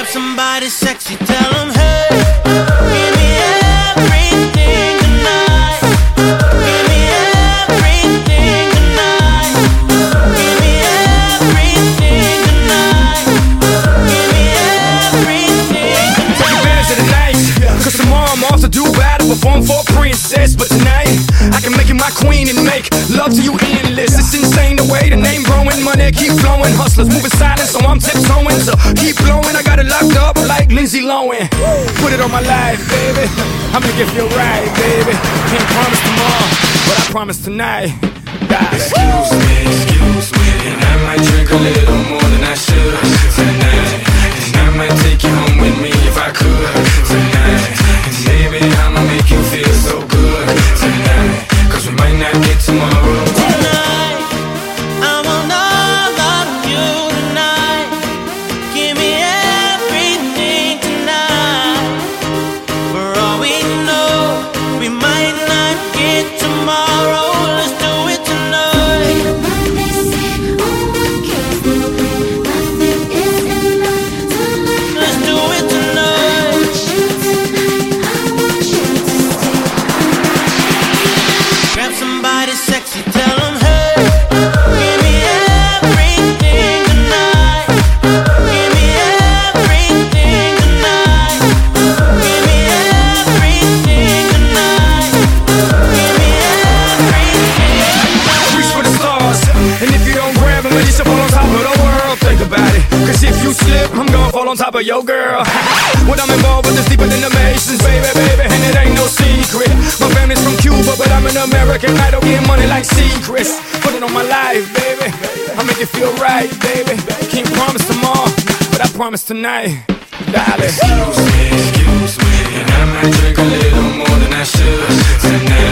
Grab somebody sexy, tell them hey. Give me everything tonight. Give me everything tonight. Give me everything tonight. Give me everything Take advantage of the tomorrow I'm off to do battle, perform for a princess. But tonight, I can make you my queen and make love to you endless. It's insane the way the name growing, money keep flowing. Hustlers moving silent, so I'm tiptoeing. So keep blowing, Lindsay Lohan. Put it on my life, baby. I'ma make it feel right, baby. Can't promise tomorrow, but I promise tonight. Excuse me, excuse me, and I might drink a little more than I should tonight. And I might take you home with me if I could tonight. But the world think about it. Cause if you slip, I'm gonna fall on top of your girl. When I'm involved with this deeper than the Masons Baby, baby, and it ain't no secret. My family's from Cuba, but I'm an American. I don't get money like secrets. Put it on my life, baby. I make it feel right, baby. Can't promise tomorrow, but I promise tonight Darling. Excuse me, excuse me. And I might drink a little more than I should tonight.